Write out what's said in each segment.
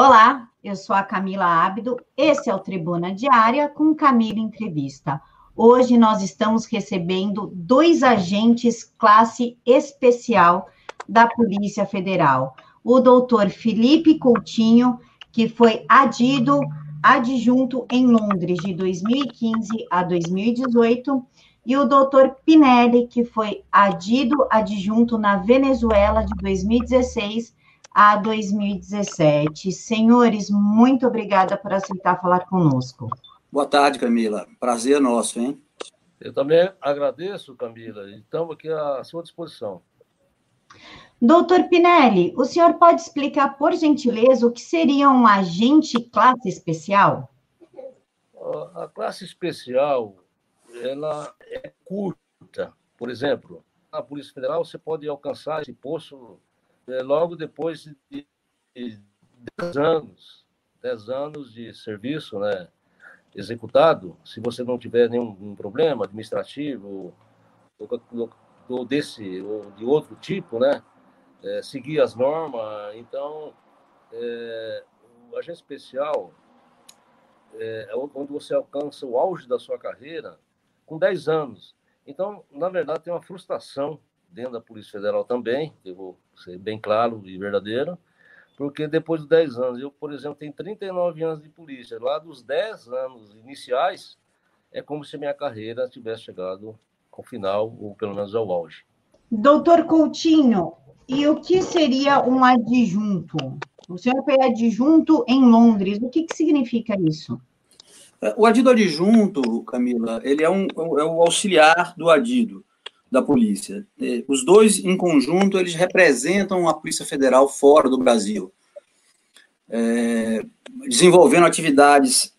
Olá, eu sou a Camila Ábido, esse é o Tribuna Diária com Camila Entrevista. Hoje nós estamos recebendo dois agentes classe especial da Polícia Federal. O doutor Felipe Coutinho, que foi adido, adjunto em Londres de 2015 a 2018, e o doutor Pinelli, que foi adido adjunto na Venezuela de 2016 a 2017. Senhores, muito obrigada por aceitar falar conosco. Boa tarde, Camila. Prazer nosso, hein? Eu também agradeço, Camila, estamos aqui à sua disposição. Doutor Pinelli, o senhor pode explicar, por gentileza, o que seria um agente classe especial? A classe especial, ela é curta. Por exemplo, na Polícia Federal, você pode alcançar esse posto logo depois de 10 anos, 10 anos de serviço né, executado, se você não tiver nenhum problema administrativo ou, ou desse ou de outro tipo, né, é, seguir as normas, então é, o agente especial é, é onde você alcança o auge da sua carreira com 10 anos. Então, na verdade, tem uma frustração dentro da Polícia Federal também, eu vou ser bem claro e verdadeiro, porque depois de 10 anos, eu, por exemplo, tenho 39 anos de polícia, lá dos 10 anos iniciais, é como se minha carreira tivesse chegado ao final, ou pelo menos ao auge. Doutor Coutinho, e o que seria um adjunto? O senhor foi adjunto em Londres, o que, que significa isso? O adido adjunto, Camila, ele é, um, é o auxiliar do adido da polícia. É, os dois, em conjunto, eles representam a Polícia Federal fora do Brasil, é, desenvolvendo atividades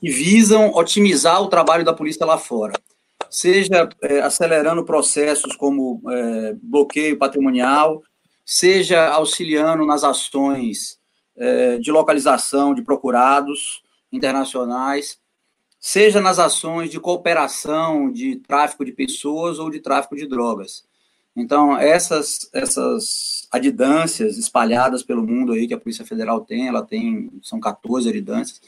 que visam otimizar o trabalho da polícia lá fora, seja é, acelerando processos como é, bloqueio patrimonial, seja auxiliando nas ações é, de localização de procurados internacionais, seja nas ações de cooperação de tráfico de pessoas ou de tráfico de drogas. Então, essas, essas adidâncias espalhadas pelo mundo aí que a Polícia Federal tem, ela tem, são 14 adidâncias,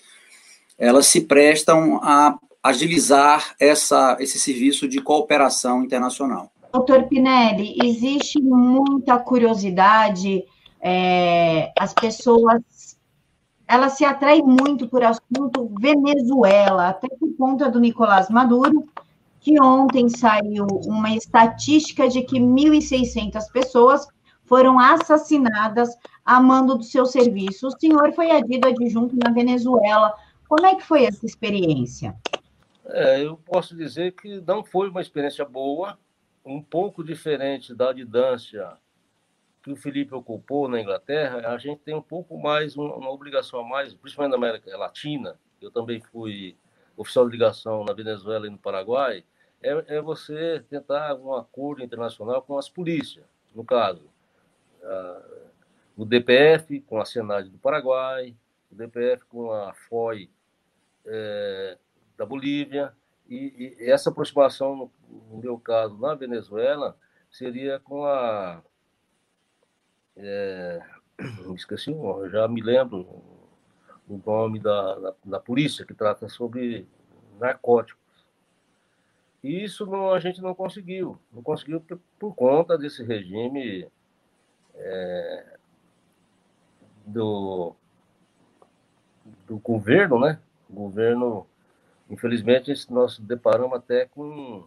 elas se prestam a agilizar essa, esse serviço de cooperação internacional. Doutor Pinelli, existe muita curiosidade, é, as pessoas ela se atrai muito por assunto Venezuela, até por conta do Nicolás Maduro, que ontem saiu uma estatística de que 1.600 pessoas foram assassinadas a mando do seu serviço. O senhor foi adido adjunto na Venezuela. Como é que foi essa experiência? É, eu posso dizer que não foi uma experiência boa, um pouco diferente da adidância que o Felipe ocupou na Inglaterra, a gente tem um pouco mais, uma, obrigação a mais, principalmente na América Latina. Eu também fui oficial de ligação na Venezuela e no Paraguai. É, é você tentar um acordo internacional com as polícias, no caso, a, o DPF com a Senad do Paraguai, o DPF com a FOI é, da Bolívia, e, e, essa aproximação, no, no meu caso, na Venezuela, seria com a é, esqueci, já me lembro o nome da, da, da, polícia que trata sobre narcóticos. E isso não, a gente não conseguiu. Não conseguiu por, por conta desse regime é, do, do governo, né? O governo, infelizmente, nós deparamos até com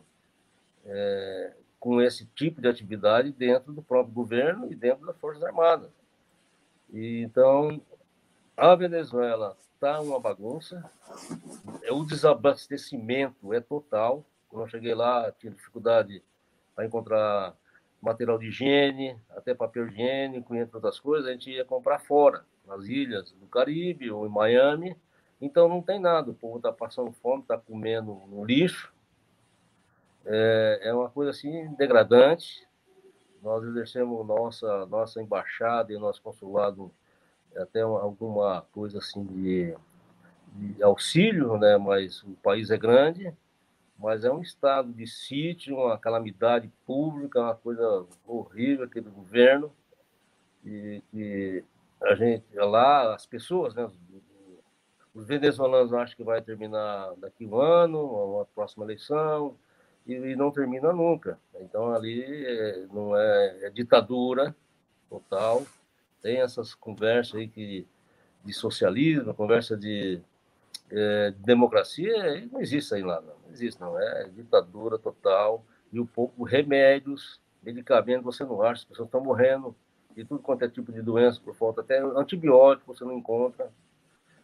é, com esse tipo de atividade dentro do próprio governo e dentro das Forças Armadas. E, então, a Venezuela está uma bagunça, é o desabastecimento é total. Quando eu cheguei lá, tinha dificuldade para encontrar material de higiene, até papel higiênico, entre outras coisas, a gente ia comprar fora, nas ilhas do Caribe ou em Miami. Então não tem nada, o povo está passando fome, está comendo no lixo, é, é uma coisa assim degradante. Nós exercemos nossa nossa embaixada e nosso consulado até alguma coisa assim de, de auxílio, né? Mas o país é grande, mas é um estado de sítio, uma calamidade pública, uma coisa horrível aquele governo e que a gente lá, as pessoas, né, os venezuelanos acham que vai terminar daqui um ano, a próxima eleição, e, e não termina nunca. Então ali é, não é, é, ditadura total. Tem essas conversas aí que, de socialismo, conversa de, é, de democracia, não existe aí lá, não. não existe, não. É ditadura total. E o pouco remédios, medicamentos você não acha, as pessoas estão morrendo de tudo quanto é tipo de doença por falta, até antibiótico você não encontra.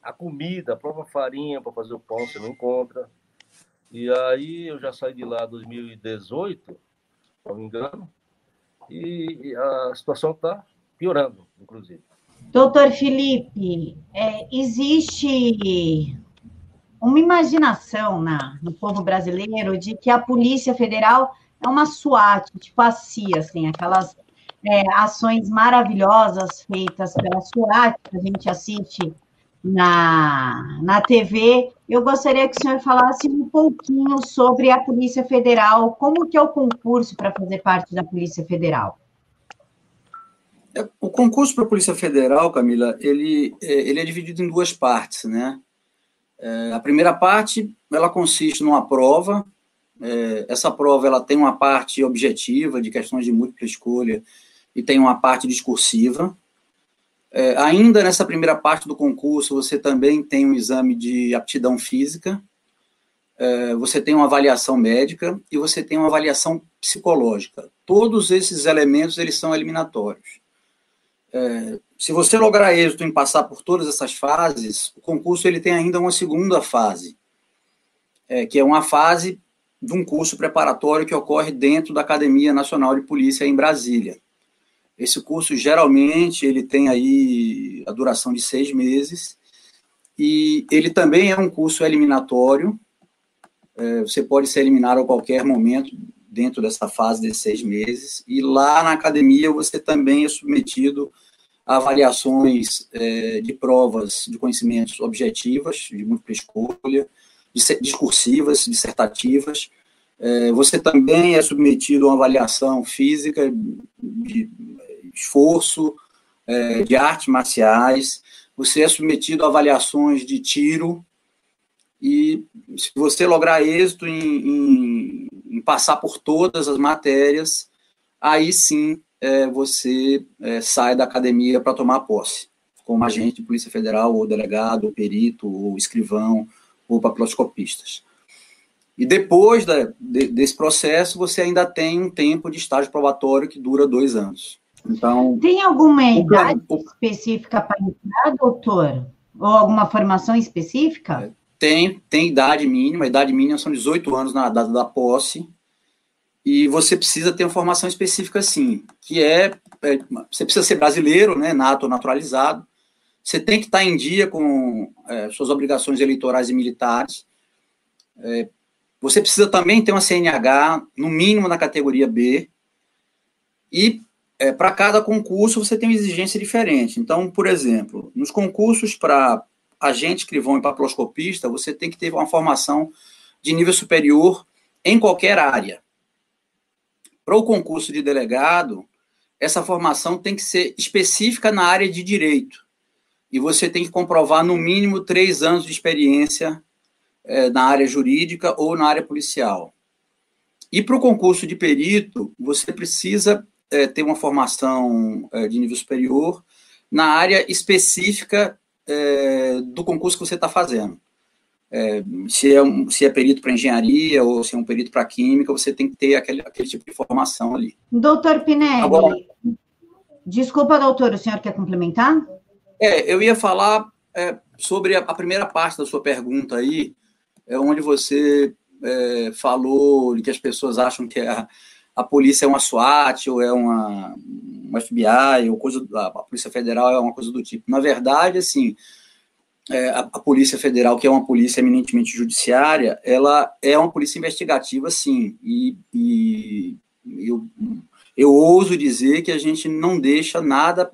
A comida, a própria farinha para fazer o pão você não encontra. E aí eu já saí de lá em 2018, se não me engano, e a situação está piorando, inclusive. Doutor Felipe, é, existe uma imaginação na, no povo brasileiro de que a Polícia Federal é uma SWAT, tipo a CIA, assim, aquelas é, ações maravilhosas feitas pela SWAT, que a gente assiste na, na TV. Eu gostaria que o senhor falasse um pouquinho sobre a Polícia Federal, como que é o concurso para fazer parte da Polícia Federal? É, o concurso para a Polícia Federal, Camila, ele, é, ele é dividido em duas partes, né? É, a primeira parte, ela consiste numa prova, essa prova ela tem uma parte objetiva de questões de múltipla escolha e tem uma parte discursiva. É, ainda nessa primeira parte do concurso, você também tem um exame de aptidão física, é, você tem uma avaliação médica e você tem uma avaliação psicológica. Todos esses elementos eles são eliminatórios. É, se você lograr êxito em passar por todas essas fases, o concurso ele tem ainda uma segunda fase, é, que é uma fase de um curso preparatório que ocorre dentro da Academia Nacional de Polícia em Brasília. Esse curso, geralmente, ele tem aí a duração de seis meses, e ele também é um curso eliminatório, é, você pode ser eliminado a qualquer momento dentro dessa fase de seis meses, e lá na academia você também é submetido a avaliações é, de provas de conhecimentos objetivas, de múltipla escolha, discursivas, dissertativas, é, você também é submetido a uma avaliação física de esforço, é, de artes marciais, você é submetido a avaliações de tiro, e se você lograr êxito em, em, em passar por todas as matérias, aí sim é, você é, sai da academia para tomar posse, como agente de Polícia Federal, ou delegado, ou perito, ou escrivão, ou papiloscopistas. E depois da, de, desse processo, você ainda tem um tempo de estágio probatório que dura dois anos. Então, tem alguma idade o, específica para entrar, doutor? Ou alguma formação específica? É, tem, tem idade mínima. A idade mínima são 18 anos na data da posse. E você precisa ter uma formação específica, sim, que é, é você precisa ser brasileiro, né, nato ou naturalizado. Você tem que estar em dia com é, suas obrigações eleitorais e militares. É, você precisa também ter uma CNH, no mínimo na categoria B. E é, para cada concurso você tem uma exigência diferente. Então, por exemplo, nos concursos para agente escrivão e papiloscopista, você tem que ter uma formação de nível superior em qualquer área. Para o concurso de delegado, essa formação tem que ser específica na área de direito. E você tem que comprovar, no mínimo, três anos de experiência é, na área jurídica ou na área policial. E para o concurso de perito, você precisa é, ter uma formação é, de nível superior na área específica é, do concurso que você está fazendo. É, se, é um, se é perito para engenharia ou se é um perito para química, você tem que ter aquele, aquele tipo de formação ali. Doutor Pinelli, Agora, desculpa, doutor, o senhor quer complementar? É, eu ia falar é, sobre a, a, primeira parte da sua pergunta aí, é onde você é, falou que as pessoas acham que a, a polícia é uma SWAT ou é uma, FBI ou coisa a polícia federal é uma coisa do tipo. Na verdade, assim, é, a, a, polícia federal, que é uma polícia eminentemente judiciária, ela é uma polícia investigativa, sim. E, e eu, eu ouso dizer que a gente não deixa nada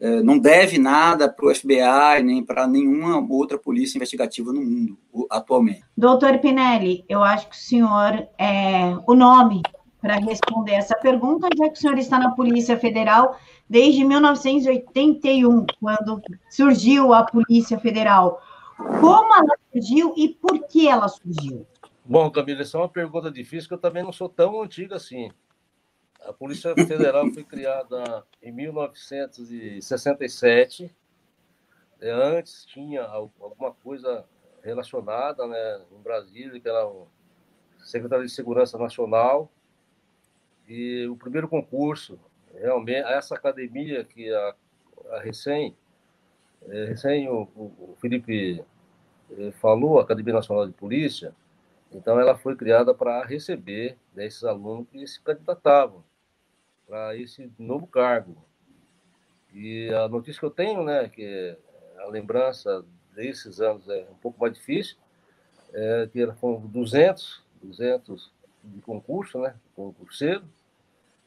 é, não deve nada para o FBI nem para nenhuma outra polícia investigativa no mundo atualmente. Doutor Pinelli, eu acho que o senhor, é, o nome para responder essa pergunta, já que o senhor está na Polícia Federal desde 1981, quando surgiu a Polícia Federal. Como ela surgiu e por que ela surgiu? Bom, Camila, essa é uma pergunta difícil, que eu também não sou tão antiga assim. A Polícia Federal foi criada em 1967. É, antes tinha alguma coisa relacionada né, em Brasília, que era o Secretaria de Segurança Nacional, e o primeiro concurso, realmente, essa academia que a, a recém, é, recém o, o, Felipe é, falou, a Academia Nacional de Polícia, então ela foi criada para receber né, esses alunos que se candidatavam para esse novo cargo. E a notícia que eu tenho, né, que a lembrança desses anos é um pouco mais difícil, é que foram 200, 200 de concurso, né? Concurseiro.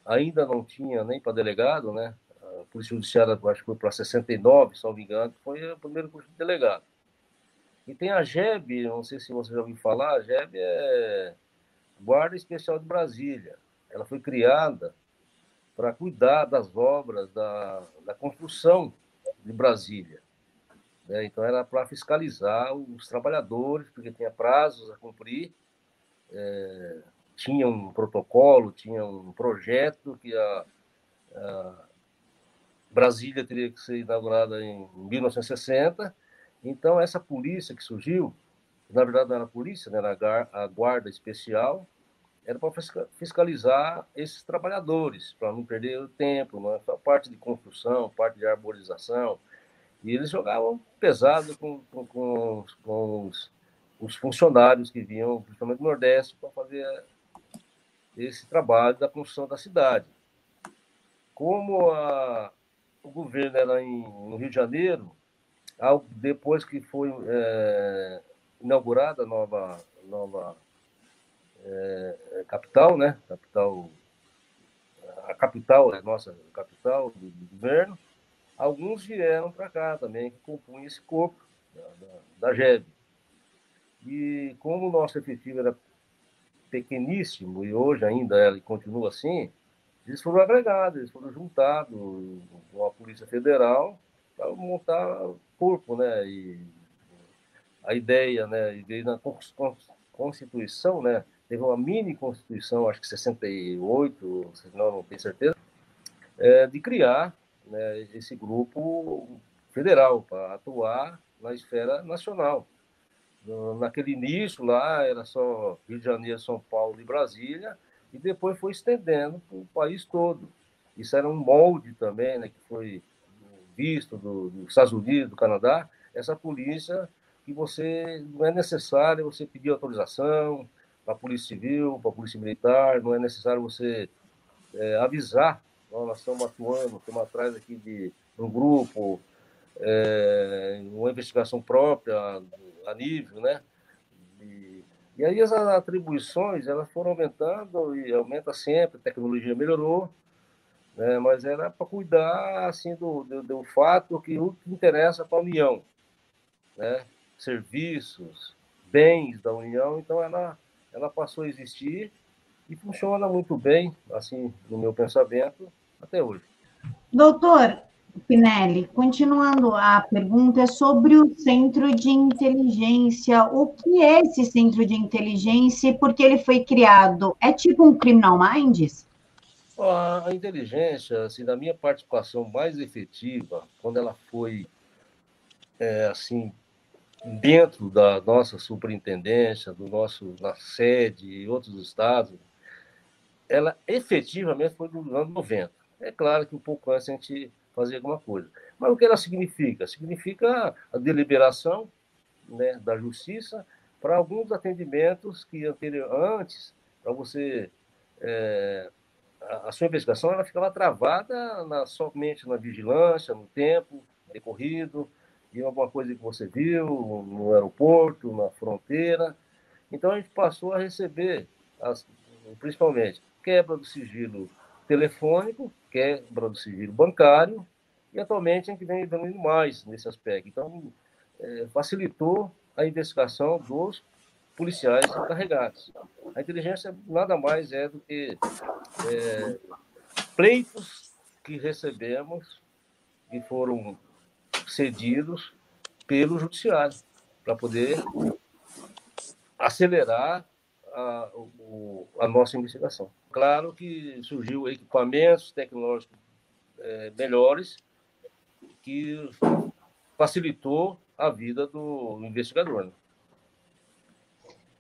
Ainda não tinha nem para delegado, né? A Polícia Judiciária, acho que foi para 69, se não me engano, foi o primeiro curso de delegado. E tem a GEB, não sei se você já ouviu falar, a GEB é Guarda Especial de Brasília. Ela foi criada para cuidar das obras da, da construção de Brasília. Né? Então, era para fiscalizar os trabalhadores, porque tinha prazos a cumprir, é, tinha um protocolo, tinha um projeto que a, a Brasília teria que ser inaugurada em 1960. Então, essa polícia que surgiu, na verdade não era polícia, né? era a guarda especial, era para fiscalizar esses trabalhadores, para não perder o tempo, né? a parte de construção, parte de arborização. E eles jogavam pesado com, com, com, com os, os funcionários que vinham, principalmente do Nordeste, para fazer esse trabalho da construção da cidade. Como a, o governo era em, no Rio de Janeiro, ao, depois que foi é, inaugurada a nova, nova é, capital, né? Capital, a capital, a nossa capital do, do governo, alguns vieram para cá também, que compunham esse corpo da, da, da GEB. E como o nosso efetivo era pequeníssimo, e hoje ainda ela continua assim, eles foram agregados, eles foram juntados com a Polícia Federal para montar corpo, né? E a ideia, né? E na Constituição, né? Teve uma mini Constituição, acho que 68, não, não tenho certeza, é, de criar né, esse grupo federal para atuar na esfera nacional naquele início lá era só Rio de Janeiro, São Paulo e Brasília, e depois foi estendendo para o país todo. Isso era um molde também, né, que foi visto do, dos Estados Unidos, do Canadá, essa polícia que você não é necessário você pedir autorização para a Polícia Civil, para a Polícia Militar, não é necessário você é, avisar. Nós estamos atuando, estamos atrás aqui de um grupo, é, uma investigação própria a nível, né? E, e aí as atribuições elas foram aumentando e aumenta sempre, a tecnologia melhorou, né? mas era para cuidar assim do, do, do, fato que o que interessa para a União, né? serviços, bens da União, então ela, ela passou a existir e funciona muito bem, assim, no meu pensamento, até hoje. Doutor, Pinelli, continuando a pergunta, é sobre o centro de inteligência. O que é esse centro de inteligência e por que ele foi criado? É tipo um Criminal Minds? A inteligência, assim, da minha participação mais efetiva, quando ela foi, é, assim, dentro da nossa superintendência, do nosso, na sede e outros estados, ela efetivamente foi no ano 90. É claro que um pouco antes a gente fazer alguma coisa. Mas o que ela significa? Significa a deliberação né, da justiça para alguns atendimentos que anterior, antes, para você. É, a, a, sua investigação ela ficava travada na, somente na vigilância, no tempo decorrido, e alguma coisa que você viu no aeroporto, na fronteira. Então a gente passou a receber, as, principalmente, quebra do sigilo telefônico, quebra do sigilo bancário, e atualmente a gente vem evoluindo mais nesse aspecto. Então, é, facilitou a investigação dos policiais encarregados. A inteligência nada mais é do que é, pleitos que recebemos que foram cedidos pelo judiciário para poder acelerar a, a, nossa investigação. Claro que surgiu equipamentos tecnológicos é, melhores que facilitou a vida do investigador. Né?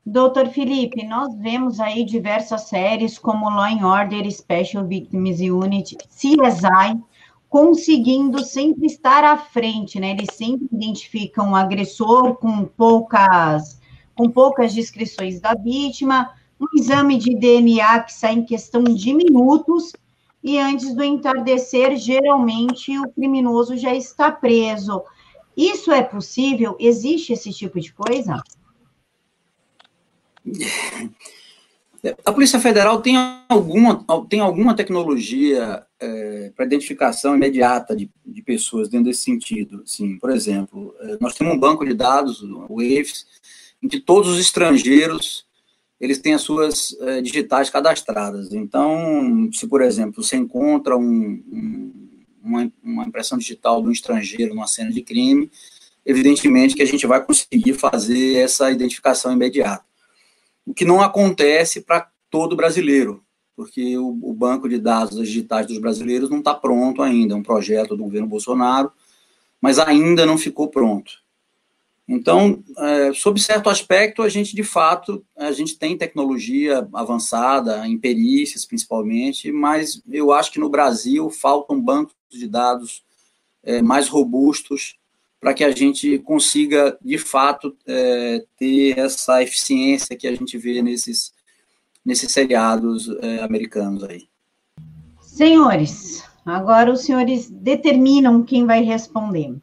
Doutor Felipe, nós vemos aí diversas séries como Law and Order, Special Victims Unit, CSI, conseguindo sempre estar à frente, né? Eles sempre identificam o agressor com poucas, com poucas descrições da vítima, um exame de DNA que sai em questão de minutos, e antes do entardecer, geralmente o criminoso já está preso. Isso é possível? Existe esse tipo de coisa? A Polícia Federal tem alguma, tem alguma tecnologia é, para identificação imediata de, de, pessoas dentro desse sentido. Sim, por exemplo, é, nós temos um banco de dados, o WAVES, em que todos os estrangeiros eles têm as suas é, digitais cadastradas. Então, se, por exemplo, você encontra um, um, uma, uma impressão digital de um estrangeiro numa cena de crime, evidentemente que a gente vai conseguir fazer essa identificação imediata o que não acontece para todo brasileiro, porque o, o, banco de dados digitais dos brasileiros não está pronto ainda, é um projeto do governo Bolsonaro, mas ainda não ficou pronto. Então, é, sob certo aspecto, a gente de fato a gente tem tecnologia avançada em perícias, principalmente, mas eu acho que no Brasil faltam bancos de dados é, mais robustos para que a gente consiga, de fato, é, ter essa eficiência que a gente vê nesses, nesses seriados é, americanos aí. Senhores, agora os senhores determinam quem vai responder.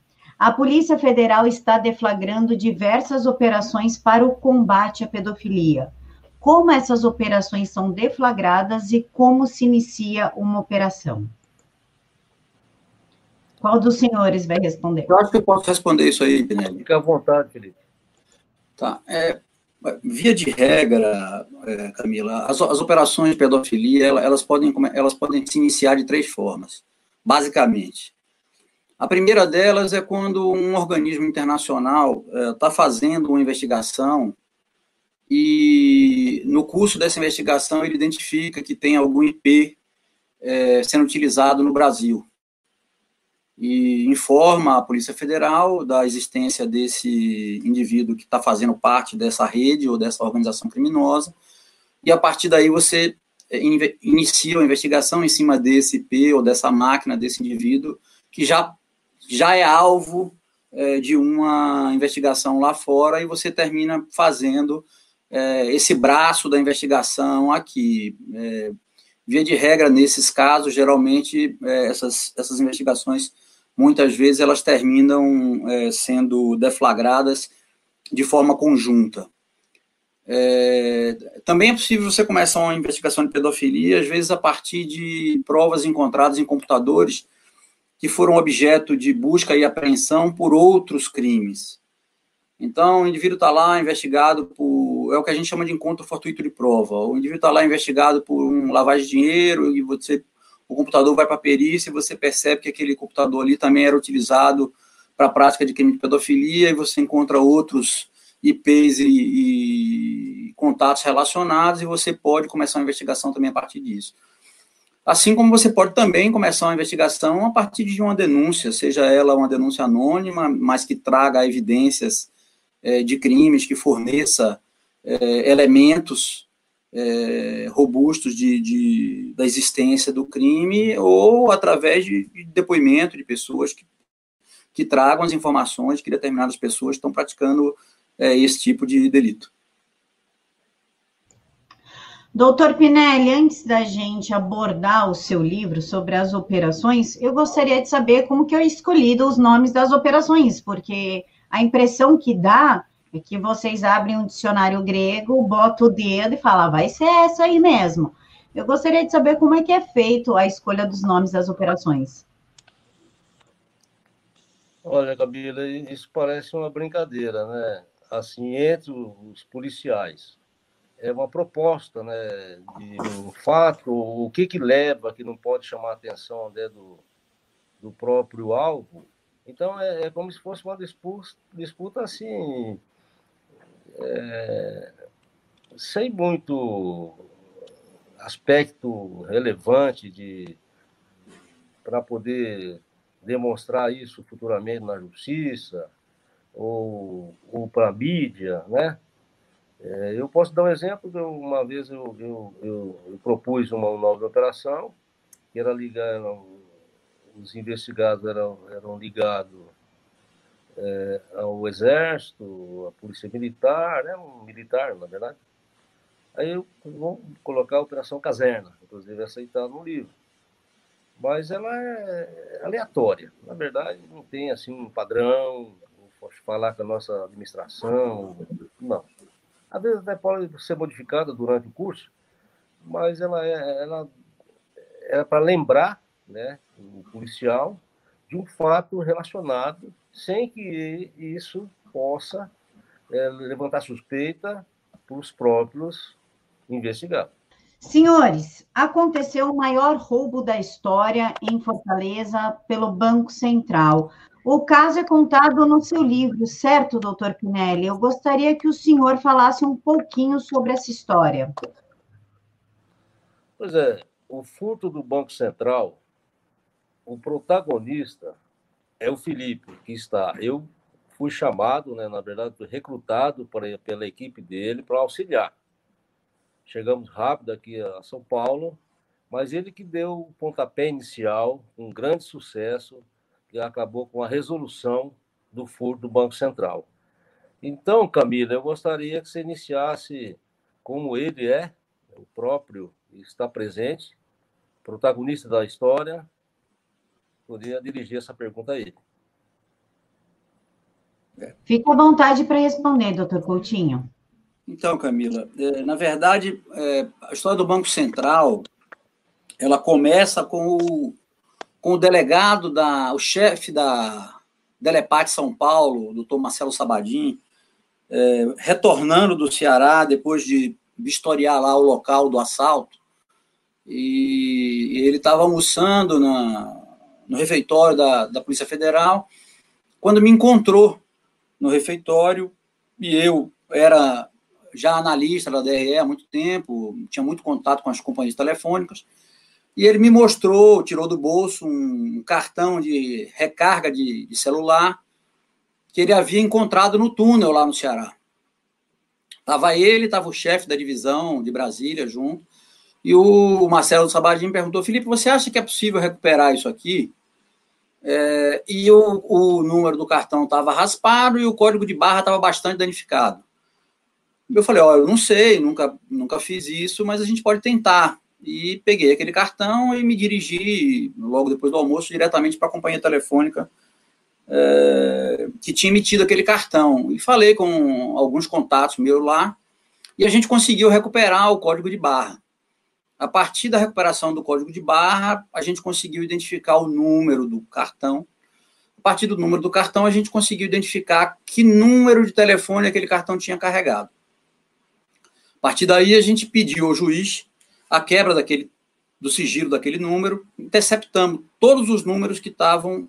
A Polícia Federal está deflagrando diversas operações para o combate à pedofilia. Como essas operações são deflagradas e como se inicia uma operação? Qual dos senhores vai responder? Eu acho que eu posso responder isso aí, Pinelli. Fica à vontade, Felipe. Tá. É, via de regra, é, Camila, as, as, operações de pedofilia, elas, elas, podem, elas podem se iniciar de três formas, basicamente. A primeira delas é quando um organismo internacional está é, fazendo uma investigação e, no curso dessa investigação, ele identifica que tem algum IP é, sendo utilizado no Brasil. E informa a Polícia Federal da existência desse indivíduo que está fazendo parte dessa rede ou dessa organização criminosa, e a partir daí você eh, inicia a investigação em cima desse IP ou dessa máquina, desse indivíduo, que já, já é alvo é, de uma investigação lá fora, e você termina fazendo é, esse braço da investigação aqui. É, via de regra, nesses casos, geralmente, essas, essas investigações muitas vezes elas terminam é, sendo deflagradas de forma conjunta. É, também é possível você começar uma investigação de pedofilia, às vezes a partir de provas encontradas em computadores que foram objeto de busca e apreensão por outros crimes. Então, o indivíduo está lá investigado por. É o que a gente chama de encontro fortuito de prova. O indivíduo está lá investigado por um lavagem de dinheiro e você o computador vai para a perícia e você percebe que aquele computador ali também era utilizado para a prática de crime de pedofilia e você encontra outros IPs e, e, contatos relacionados e você pode começar uma investigação também a partir disso. Assim como você pode também começar uma investigação a partir de uma denúncia, seja ela uma denúncia anônima, mas que traga evidências é, de crimes, que forneça é, elementos é, robustos de, de, da existência do crime ou através de, de depoimento de pessoas que, que tragam as informações que determinadas pessoas estão praticando esse tipo de delito. Doutor Pinelli, antes da gente abordar o seu livro sobre as operações, eu gostaria de saber como que eu escolhido os nomes das operações, porque a impressão que dá é que vocês abrem um dicionário grego, botam o dedo e falam, ah, vai ser essa aí mesmo. Eu gostaria de saber como é que é feito a escolha dos nomes das operações. Olha, Camila, isso parece uma brincadeira, né? assim entre os policiais é uma proposta, né, de um fato, o que que leva, que não pode chamar a atenção né, do, do próprio alvo. Então, é, é como se fosse uma disputa, disputa assim, é, sem muito aspecto relevante de para poder demonstrar isso futuramente na justiça ou, ou para a mídia, né? É, eu posso dar um exemplo, que uma vez eu, eu, eu, propus uma nova operação, que era ligar, os investigados eram, eram ligados é, ao Exército, à Polícia Militar, né, um militar, na verdade. Aí eu vou colocar a Operação Caserna, inclusive aceitada no livro. Mas ela é aleatória. Na verdade, não tem assim um padrão, posso falar com a nossa administração, não. Às vezes até pode ser modificada durante o curso, mas ela é, ela é para lembrar né, o policial de um fato relacionado sem que isso possa é, levantar suspeita para os próprios investigados. Senhores, aconteceu o maior roubo da história em Fortaleza pelo Banco Central. O caso é contado no seu livro, certo, doutor Pinelli? Eu gostaria que o senhor falasse um pouquinho sobre essa história. Pois é, o furto do Banco Central, o protagonista é o Felipe, que está. Eu fui chamado, né, na verdade, recrutado pela equipe dele para auxiliar. Chegamos rápido aqui a São Paulo, mas ele que deu o pontapé inicial, um grande sucesso, acabou com a resolução do furo do Banco Central. Então, Camila, eu gostaria que você iniciasse como ele é, o próprio está presente, protagonista da história, poderia dirigir essa pergunta a ele. Fique à vontade para responder, doutor Coutinho. Então, Camila, é, na verdade, é, a história do Banco Central, ela começa com o com o delegado, da, o chefe da Delepate São Paulo, doutor Marcelo Sabadim, é, retornando do Ceará depois de vistoriar lá o local do assalto. E, e ele estava almoçando na, no refeitório da, da Polícia Federal, quando me encontrou no refeitório, e eu era já analista da DRE há muito tempo, tinha muito contato com as companhias telefônicas, e ele me mostrou, tirou do bolso um cartão de recarga de, de celular que ele havia encontrado no túnel lá no Ceará. Tava ele, tava o chefe da divisão de Brasília junto, e o Marcelo Sabadinho perguntou: Felipe, você acha que é possível recuperar isso aqui? É, e o, o, número do cartão estava raspado e o código de barra estava bastante danificado. Eu falei: Ó, eu não sei, nunca, nunca fiz isso, mas a gente pode tentar e peguei aquele cartão e me dirigi, logo depois do almoço, diretamente para a companhia telefônica é, que tinha emitido aquele cartão. E falei com alguns contatos meus lá, e a gente conseguiu recuperar o código de barra. A partir da recuperação do código de barra, a gente conseguiu identificar o número do cartão. A partir do número do cartão, a gente conseguiu identificar que número de telefone aquele cartão tinha carregado. A partir daí, a gente pediu ao juiz a quebra daquele, do sigilo daquele número, interceptamos todos os números que estavam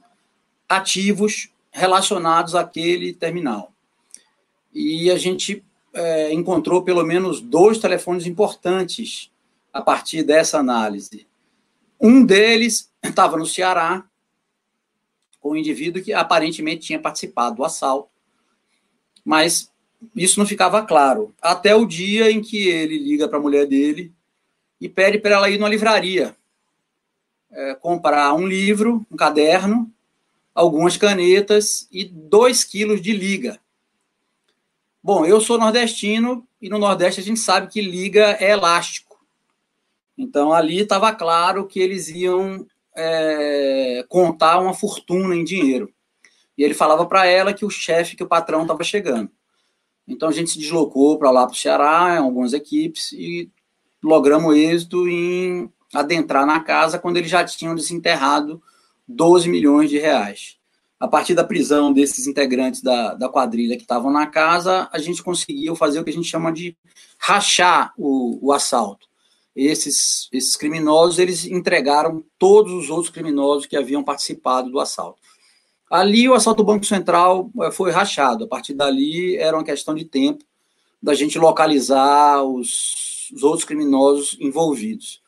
ativos relacionados àquele terminal. E a gente é, encontrou pelo menos dois telefones importantes a partir dessa análise. Um deles estava no Ceará, com um indivíduo que aparentemente tinha participado do assalto, mas isso não ficava claro. Até o dia em que ele liga para a mulher dele e pede para ela ir numa livraria, é, comprar um livro, um caderno, algumas canetas e dois quilos de liga. Bom, eu sou nordestino e no Nordeste a gente sabe que liga é elástico. Então ali estava claro que eles iam é, contar uma fortuna em dinheiro. E ele falava para ela que o chefe, que o patrão estava chegando. Então a gente se deslocou para lá para o Ceará, algumas equipes, e logramos êxito em adentrar na casa quando eles já tinham desenterrado 12 milhões de reais. a partir da prisão desses integrantes da, da quadrilha que estavam na casa, a gente conseguiu fazer o que a gente chama de rachar o, o assalto. Esses, esses criminosos, eles entregaram todos os outros criminosos que haviam participado do assalto. Ali, o assalto do Banco Central eh, foi rachado. A partir dali, era uma questão de tempo da gente localizar os, os outros criminosos envolvidos.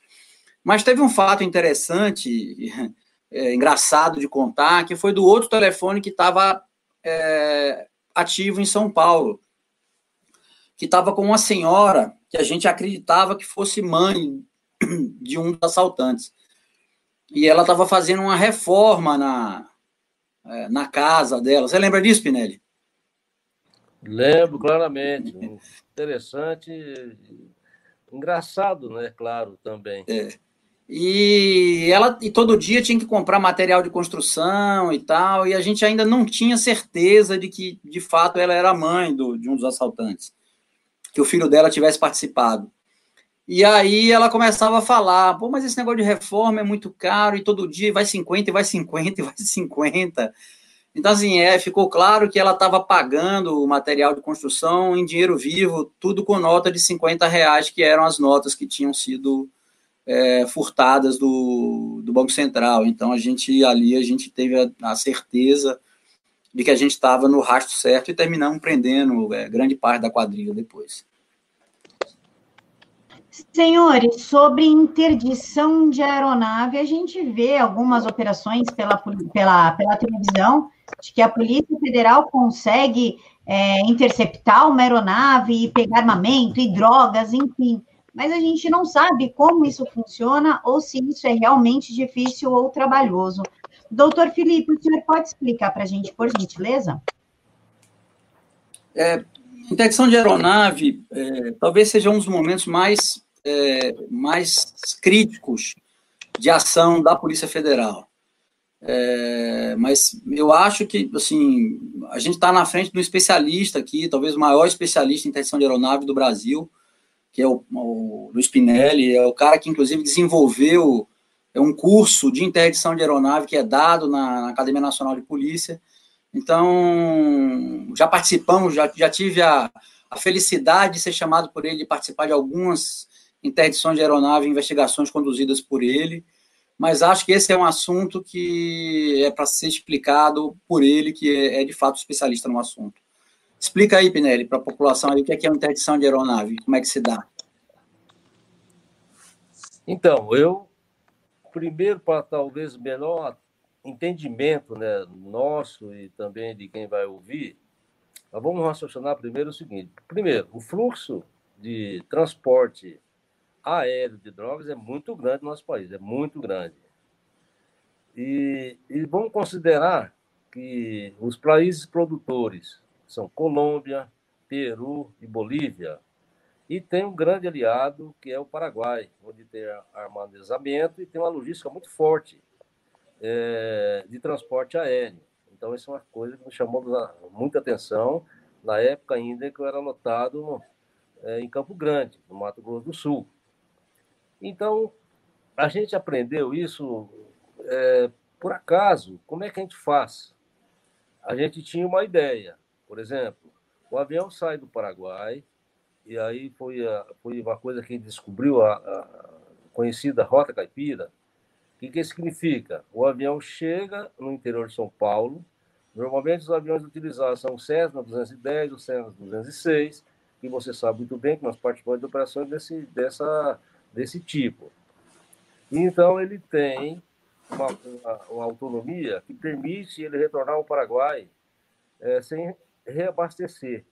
Mas teve um fato interessante é, engraçado de contar, que foi do outro telefone que estava é, ativo em São Paulo, que estava com uma senhora que a gente acreditava que fosse mãe de um dos assaltantes. E ela estava fazendo uma reforma na, é, na casa dela. Você lembra disso, Pinelli? Lembro claramente. Interessante, engraçado, né? Claro, também. É. E ela e todo dia tinha que comprar material de construção e tal, e a gente ainda não tinha certeza de que, de fato, ela era mãe do, de um dos assaltantes, que o filho dela tivesse participado. E aí ela começava a falar, pô, mas esse negócio de reforma é muito caro, e todo dia vai 50, e vai 50, e vai 50. Então, assim, é, ficou claro que ela estava pagando o material de construção em dinheiro vivo, tudo com nota de 50 reais, que eram as notas que tinham sido é, furtadas do, do Banco Central. Então a gente ali a gente teve a, a certeza de que a gente estava no rastro certo e terminamos prendendo é, grande parte da quadrilha depois. Senhores, sobre interdição de aeronave, a gente vê algumas operações pela, pela, pela televisão de que a Polícia Federal consegue é, interceptar uma aeronave e pegar armamento e drogas, enfim mas a gente não sabe como isso funciona ou se isso é realmente difícil ou trabalhoso. Doutor Felipe, o senhor pode explicar para a gente, por gentileza? É, interdição de aeronave é, talvez seja um dos momentos mais, é, mais críticos de ação da Polícia Federal. É, mas eu acho que assim a gente está na frente de um especialista aqui, talvez o maior especialista em interdição de aeronave do Brasil, que é o, o Luiz Pinelli, é o cara que, inclusive, desenvolveu é um curso de interdição de aeronave que é dado na, na Academia Nacional de Polícia. Então, já participamos, já, já tive a, a felicidade de ser chamado por ele, de participar de algumas interdições de aeronave, investigações conduzidas por ele, mas acho que esse é um assunto que é para ser explicado por ele, que é, é, de fato especialista no assunto. Explica aí, Pinelli, para a população aí, o que é, que é uma interdição de aeronave, como é que se dá. Então, eu, primeiro, para talvez melhor entendimento né, nosso e também de quem vai ouvir, nós vamos raciocinar primeiro o seguinte: primeiro, o fluxo de transporte aéreo de drogas é muito grande no nosso país, é muito grande. E, e vamos considerar que os países produtores são Colômbia, Peru e Bolívia. E tem um grande aliado, que é o Paraguai, onde tem armazenamento e tem uma logística muito forte é, de transporte aéreo. Então, isso é uma coisa que me chamou muita atenção na época ainda que eu era lotado é, em Campo Grande, no Mato Grosso do Sul. Então, a gente aprendeu isso é, por acaso. Como é que a gente faz? A gente tinha uma ideia. Por exemplo, o avião sai do Paraguai, e aí foi, a, foi uma coisa que descobriu a, a conhecida Rota Caipira. O que, que significa? O avião chega no interior de São Paulo. Normalmente, os aviões utilizados são o Cessna 210, o Cessna 206, e você sabe muito bem que nós participamos de operações desse, dessa, desse tipo. Então, ele tem uma, uma, uma autonomia que permite ele retornar ao Paraguai é, sem reabastecer.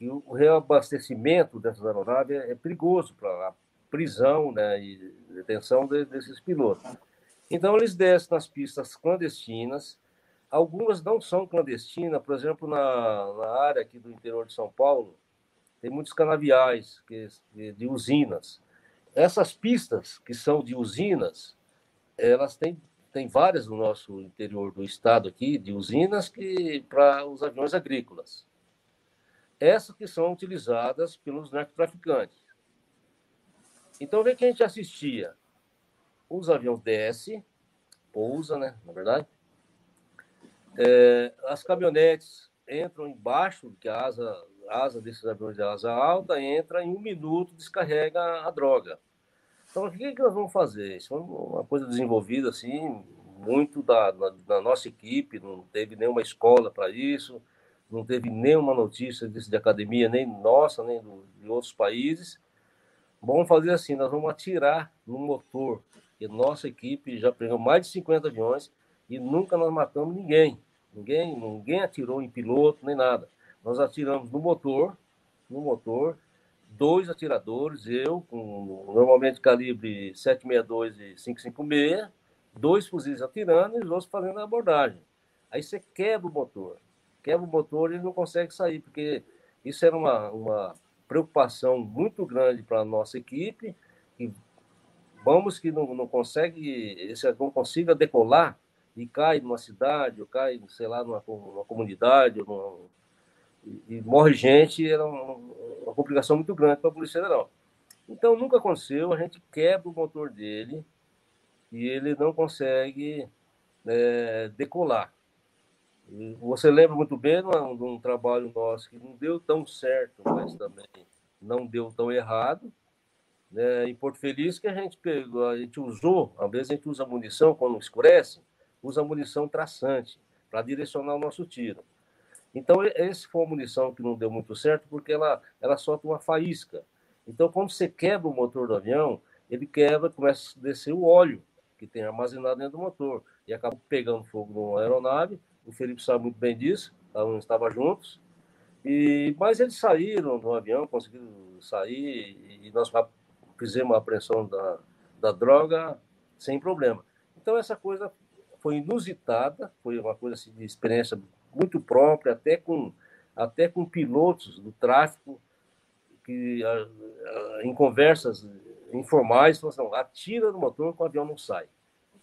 E o reabastecimento dessas aeronaves é perigoso para a prisão né, e detenção de, desses pilotos. Então, eles descem nas pistas clandestinas. Algumas não são clandestinas, por exemplo, na, na área aqui do interior de São Paulo, tem muitos canaviais que, de usinas. Essas pistas que são de usinas, elas têm tem várias no nosso interior do estado aqui, de usinas, que para os aviões agrícolas. Essas que são utilizadas pelos narcotraficantes. Então, vê que a gente assistia. Os aviões descem, pousa, né, na verdade. É, as caminhonetes entram embaixo, que a asa, asa desses aviões de asa alta entra em um minuto, descarrega a droga. Então, o que, que nós vamos fazer? Isso foi uma coisa desenvolvida assim, muito da, da, da nossa equipe, não teve nenhuma escola para isso, não teve nenhuma notícia disso de academia, nem nossa, nem do, de outros países. Vamos fazer assim, nós vamos atirar no motor, que nossa equipe já pegou mais de 50 aviões e nunca nós matamos ninguém. Ninguém, ninguém atirou em piloto, nem nada. Nós atiramos no motor, no motor, dois atiradores, eu, com normalmente calibre 762 e 556, dois fuzis atirando e os outros fazendo a abordagem. Aí você quebra o motor. Quebra o motor e ele não consegue sair, porque isso era uma, uma preocupação muito grande para a nossa equipe, que vamos que não, não consegue, esse não consiga decolar e cai numa cidade, ou cai, sei lá, numa, numa comunidade, numa, e, morre gente, era uma, uma complicação muito grande para a Polícia Federal. Então, nunca aconteceu, a gente quebra o motor dele e ele não consegue é, decolar. E você lembra muito bem um, de um trabalho nosso que não deu tão certo, mas também não deu tão errado, né, em Porto Feliz, que a gente pegou, a gente usou, às vezes a gente usa munição quando escurece, usa munição traçante para direcionar o nosso tiro. Então, esse foi uma munição que não deu muito certo, porque ela, ela solta uma faísca. Então, quando você quebra o motor do avião, ele quebra, começa a descer o óleo que tem armazenado dentro do motor. E acaba pegando fogo numa aeronave. O Felipe sabe muito bem disso, não estava juntos. E, mas eles saíram do avião, conseguiram sair, e nós fizemos a apreensão da, da droga sem problema. Então, essa coisa foi inusitada, foi uma coisa assim, de experiência muito própria, até com, até com pilotos do tráfico, que em conversas informais, falam assim, atira no motor que o avião não sai.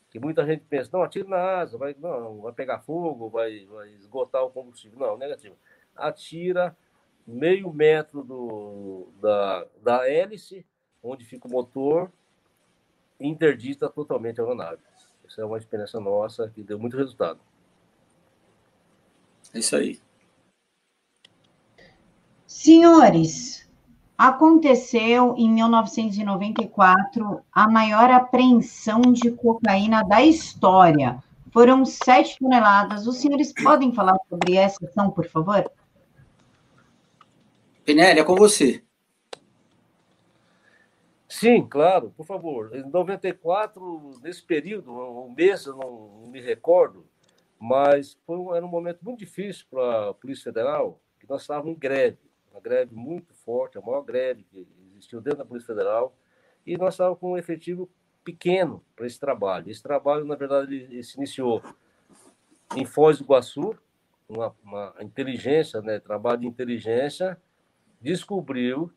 Que muita gente pensa, não, atira na asa, vai, não, vai pegar fogo, vai, vai esgotar o combustível. Não, negativo. Atira meio metro do, da, da hélice, onde fica o motor, interdita totalmente a aeronave. Isso é uma experiência nossa que deu muito resultado. É isso aí. Senhores, aconteceu em 1994 a maior apreensão de cocaína da história. Foram sete toneladas. Os senhores podem falar sobre essa ação, por favor? Penelli, é com você. Sim, claro, por favor. Em 94, nesse período, um mês, eu não, me recordo, mas foi um, era um momento muito difícil para a Polícia Federal, que nós estávamos em greve, uma greve muito forte, a maior greve que existiu dentro da Polícia Federal, e nós estávamos com um efetivo pequeno para esse trabalho. Esse trabalho, na verdade, ele se iniciou em Foz do Iguaçu, uma, uma inteligência, né, trabalho de inteligência, descobriu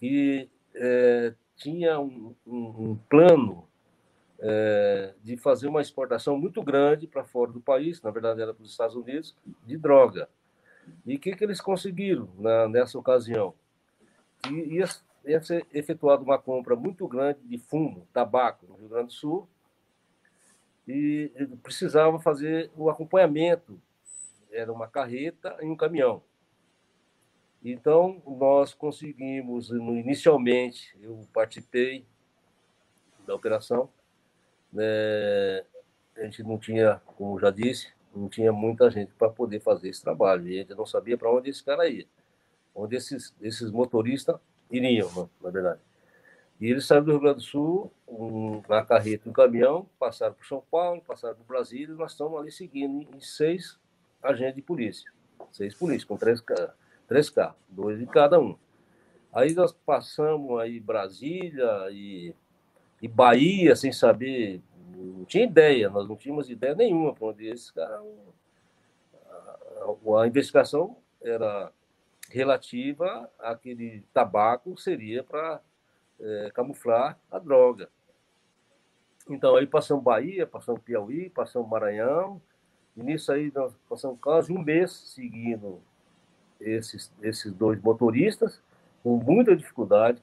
que é, tinha um, um, um plano é, de fazer uma exportação muito grande para fora do país, na verdade era para os Estados Unidos, de droga. E o que, que eles conseguiram na, nessa ocasião? Que ia, ia ser efetuada uma compra muito grande de fumo, tabaco, no Rio Grande do Sul, e precisava fazer o acompanhamento. Era uma carreta e um caminhão. Então, nós conseguimos, inicialmente, eu participei da operação, né? a gente não tinha, como já disse, não tinha muita gente para poder fazer esse trabalho, e a gente não sabia para onde esse cara ia, onde esses, esses motoristas iriam, né, na verdade. E eles saíram do Rio Grande do Sul, um, na carreta, um caminhão, passaram por São Paulo, passaram por Brasília, e nós estamos ali seguindo em seis agentes de polícia, seis polícias, com três três carros, dois de cada um. Aí nós passamos aí Brasília e, e Bahia sem saber, não tinha ideia, nós não tínhamos ideia nenhuma para onde esse cara. A, a investigação era relativa àquele tabaco seria para é, camuflar a droga. Então aí passamos Bahia, passamos Piauí, passamos Maranhão, e nisso aí nós passamos quase um mês seguindo esses, esses dois motoristas com muita dificuldade.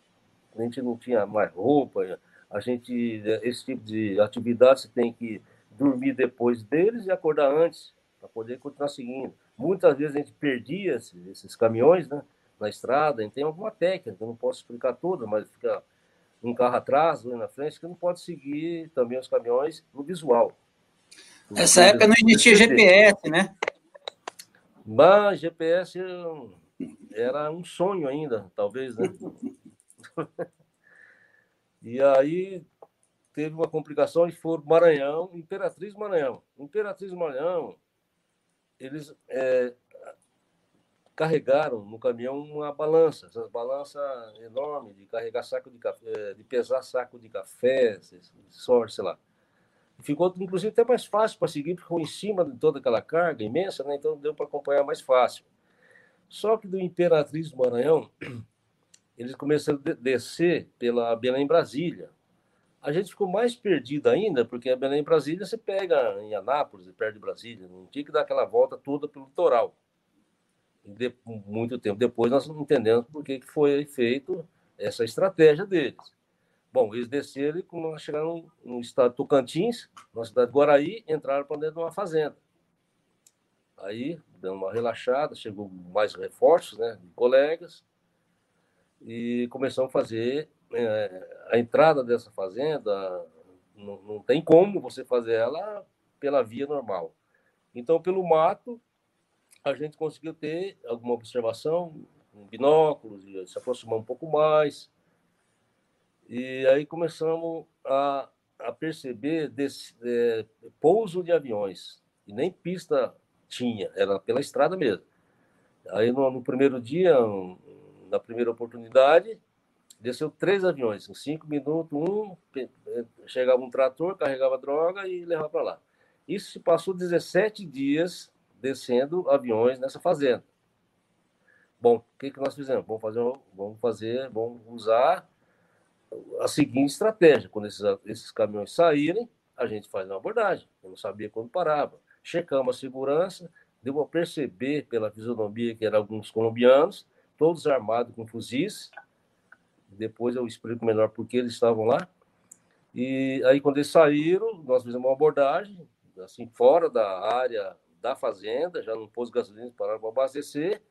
A gente não tinha mais roupa, a gente, esse tipo de atividade, você tem que dormir depois deles e acordar antes para poder continuar seguindo. Muitas vezes a gente perdia esses, esses caminhões né, na estrada, a gente tem alguma técnica, eu não posso explicar toda, mas fica um carro atrás, dois na frente, que não pode seguir também os caminhões no visual. Nessa época não existia GPS, né? Mas GPS era um sonho ainda, talvez, né? e aí teve uma complicação e foram Maranhão, Imperatriz Maranhão. Imperatriz Maranhão, eles é, carregaram no caminhão uma balança, essa balança enorme de carregar saco de café, de pesar saco de café, sorte, sei lá. Ficou, inclusive, até mais fácil para seguir, porque ficou em cima de toda aquela carga imensa, né? então deu para acompanhar mais fácil. Só que do Imperatriz do Maranhão, eles começaram a descer pela Belém Brasília. A gente ficou mais perdido ainda, porque a Belém Brasília você pega em Anápolis, perto de Brasília, não tinha que dar aquela volta toda pelo litoral. De, muito tempo depois nós entendemos por que foi feito essa estratégia deles. Bom, eles desceram e quando chegaram no, estado de Tocantins, na cidade de Guaraí, entraram para dentro de uma fazenda. Aí, deu uma relaxada, chegou mais reforços, né, de colegas, e começamos a fazer é, a entrada dessa fazenda. Não, não tem como você fazer ela pela via normal. Então, pelo mato, a gente conseguiu ter alguma observação, com binóculos, se aproximar um pouco mais, e aí começamos a, a perceber desse, é, pouso de aviões. E nem pista tinha, era pela estrada mesmo. Aí no, no primeiro dia, na primeira oportunidade, desceu três aviões. Em cinco minutos, um chegava um trator, carregava droga e levava para lá. Isso se passou 17 dias descendo aviões nessa fazenda. Bom, o que, que nós fizemos? Vamos fazer, vamos fazer, vamos usar a seguinte estratégia: quando esses, esses caminhões saírem, a gente faz uma abordagem. Eu não sabia quando parava. Checamos a segurança, deu a perceber pela fisionomia que eram alguns colombianos, todos armados com fuzis. Depois eu explico melhor por que eles estavam lá. E aí, quando eles saíram, nós fizemos uma abordagem, assim, fora da área da fazenda, já no posto de gasolina, para abastecer,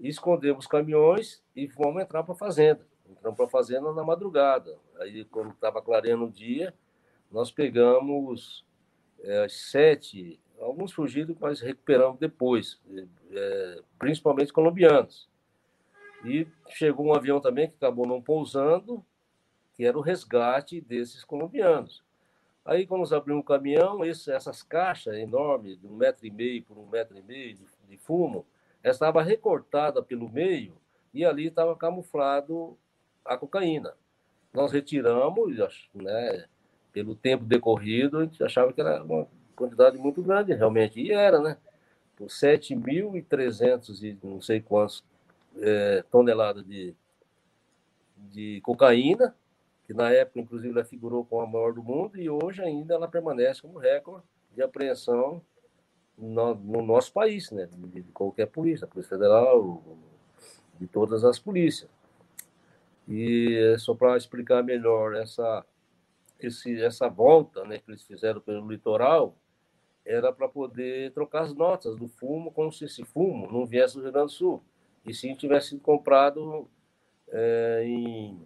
escondemos os caminhões e fomos entrar para a fazenda. Entramos para a fazenda na madrugada. Aí, quando estava clareando o dia, nós pegamos é, sete, alguns fugidos, mas recuperamos depois, é, principalmente colombianos. E chegou um avião também que acabou não pousando, que era o resgate desses colombianos. Aí, quando nós abrimos o caminhão, esse, essas caixas enormes, de um metro e meio por um metro e meio de, de fumo, estava recortada pelo meio e ali estava camuflado a cocaína. Nós retiramos, né, pelo tempo decorrido, a gente achava que era uma quantidade muito grande, realmente, e era, né? Por 7.300 e não sei quantos é, de, de cocaína, que na época, inclusive, ela figurou como a maior do mundo, e hoje ainda ela permanece como recorde de apreensão no, no nosso país, né? De, qualquer polícia, Polícia Federal, de todas as polícias. E só para explicar melhor essa esse, essa volta né, que eles fizeram pelo litoral era para poder trocar as notas do fumo, como se esse fumo não viesse do Rio Grande do Sul, e sim tivesse sido comprado é, em,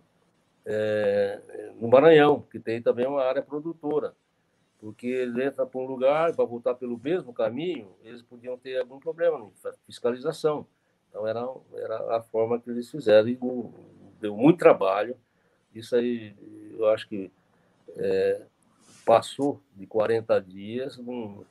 é, no Maranhão, que tem também uma área produtora, porque ele entra para um lugar para voltar pelo mesmo caminho, eles podiam ter algum problema na fiscalização. Então era, era a forma que eles fizeram e deu muito trabalho. Isso aí, eu acho que é, passou de 40 dias num,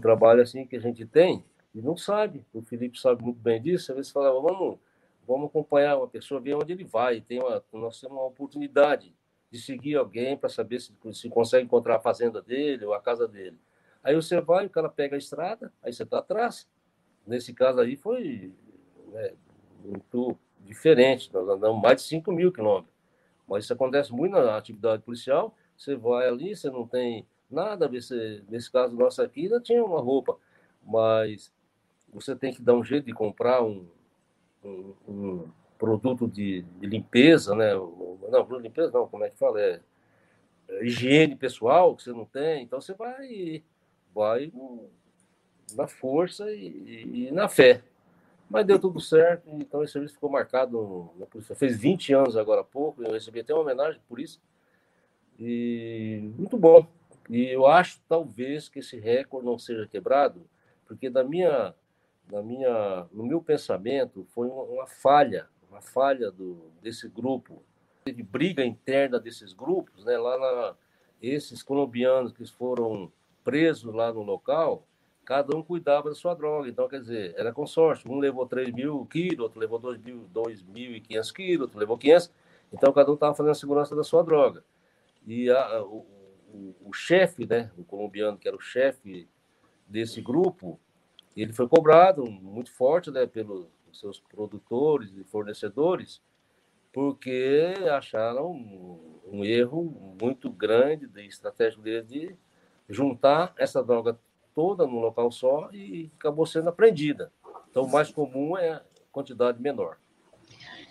trabalho assim que a gente tem e não sabe. O Felipe sabe muito bem disso. Às vezes falava, vamos, vamos acompanhar uma pessoa, ver onde ele vai. Tem uma, nós temos uma oportunidade de seguir alguém para saber se, se consegue encontrar a fazenda dele ou a casa dele. Aí você vai, o cara pega a estrada, aí você está atrás. Nesse caso aí foi né, muito diferente. Nós andamos mais de 5 mil quilômetros. Mas isso acontece muito na atividade policial. Você vai ali, você não tem nada. Você, nesse caso nosso aqui, ainda tinha uma roupa. Mas você tem que dar um jeito de comprar um, um, um produto de, de, limpeza, né? Não, produto de limpeza não, como é que fala? É, é higiene pessoal que você não tem. Então você vai, vai na força e, e, na fé. Mas deu tudo certo, então esse serviço ficou marcado na polícia. Fez 20 anos agora há pouco, eu recebi até uma homenagem por isso. E muito bom. E eu acho talvez que esse recorde não seja quebrado, porque da minha, da minha, no meu pensamento foi uma, uma falha, uma falha do, desse grupo. Teve briga interna desses grupos, né? Lá na, esses colombianos que foram presos lá no local, cada um cuidava da sua droga. Então, quer dizer, era consórcio. Um levou 3 mil quilos, outro levou 2.500 quilos, outro levou 500. Então, cada um estava fazendo a segurança da sua droga. E a, o, o, o chefe, né, o colombiano, que era o chefe desse grupo, ele foi cobrado muito forte né, pelos seus produtores e fornecedores, porque acharam um, um erro muito grande de estratégia dele de juntar essa droga toda num local só e acabou sendo apreendida. Então, o mais comum é a quantidade menor.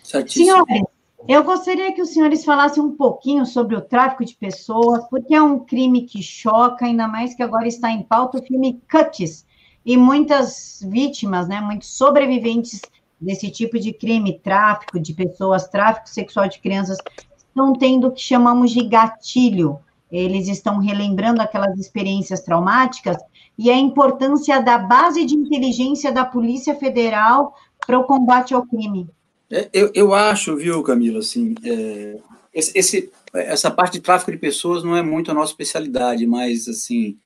Senhores, eu gostaria que os senhores falassem um pouquinho sobre o tráfico de pessoas, porque é um crime que choca, ainda mais que agora está em pauta o filme Cuts, e muitas vítimas, né, muitos sobreviventes desse tipo de crime, tráfico de pessoas, tráfico sexual de crianças, estão tendo o que chamamos de gatilho. Eles estão relembrando aquelas experiências traumáticas e a importância da base de inteligência da Polícia Federal para o combate ao crime. É, eu, eu acho, viu, Camila, assim, é, esse, essa parte de tráfico de pessoas não é muito a nossa especialidade, mas, assim,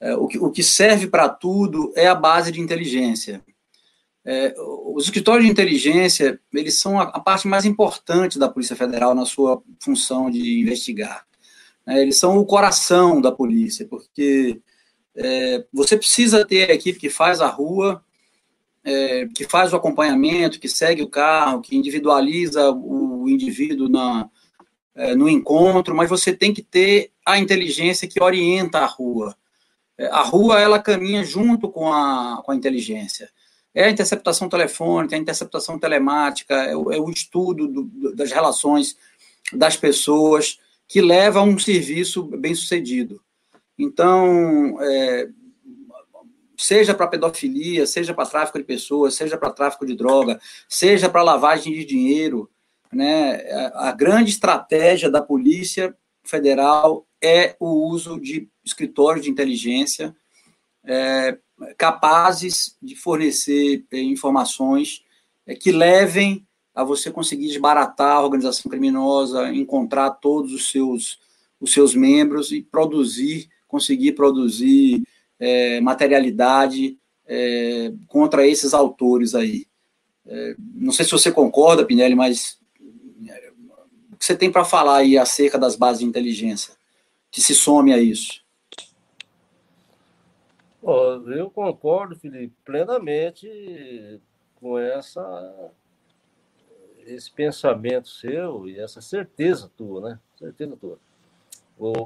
é, o, que, o que serve para tudo é a base de inteligência. É, os escritórios de inteligência, eles são a, a, parte mais importante da Polícia Federal na sua função de investigar. É, eles são o coração da polícia, porque é, você precisa ter a equipe que faz a rua, é, que faz o acompanhamento, que segue o carro, que individualiza o indivíduo na, é, no encontro, mas você tem que ter a inteligência que orienta a rua. É, a rua, ela caminha junto com a, com a inteligência. É a interceptação telefônica, a interceptação telemática, é o, é o estudo do, das relações das pessoas que leva a um serviço bem sucedido. Então, é, seja para pedofilia, seja para tráfico de pessoas, seja para tráfico de droga, seja para lavagem de dinheiro, né? A, a grande estratégia da Polícia Federal é o uso de escritórios de inteligência é, capazes de fornecer é, informações é, que levem a você conseguir desbaratar a organização criminosa, encontrar todos os seus, os seus membros e produzir, conseguir produzir é, materialidade é, contra esses autores aí. É, não sei se você concorda, Pinelli, mas o que você tem para falar aí acerca das bases de inteligência que se some a isso? Eu concordo, Felipe, plenamente com essa esse pensamento seu e essa certeza tua, né? Certeza tua.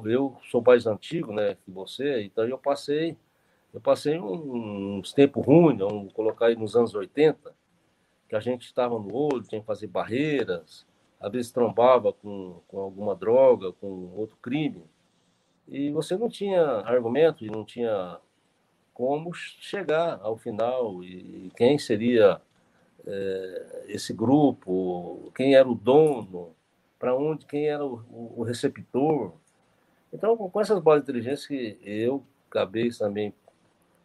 Eu sou mais antigo, né, que você, então eu passei eu passei uns tempos ruins, vamos colocar aí nos anos 80, que a gente estava no olho, tinha que fazer barreiras, às vezes trombava com, com alguma droga, com outro crime, e você não tinha argumento e não tinha como chegar ao final e quem seria é, esse grupo, quem era o dono, para onde, quem era o, o, receptor. Então, com essas bases de inteligência que eu acabei também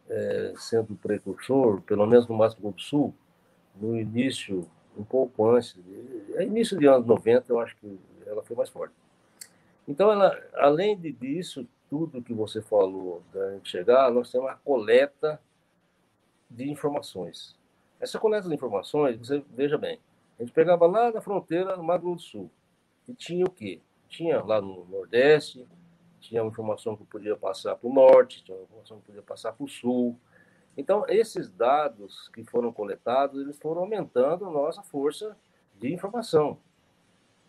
é, sendo precursor, pelo menos no Mato Grosso do Sul, no início, um pouco antes, é início de anos 90, eu acho que ela foi mais forte. Então, ela, além disso, tudo que você falou da gente chegar, nós temos uma coleta de informações. Essa coleta de informações, você veja bem, a gente pegava lá na fronteira no Mato Grosso do Sul, e tinha o quê? Tinha lá no Nordeste, tinha uma informação que podia passar para o norte, tinha uma informação que podia passar para o sul. Então, esses dados que foram coletados, eles foram aumentando a nossa força de informação.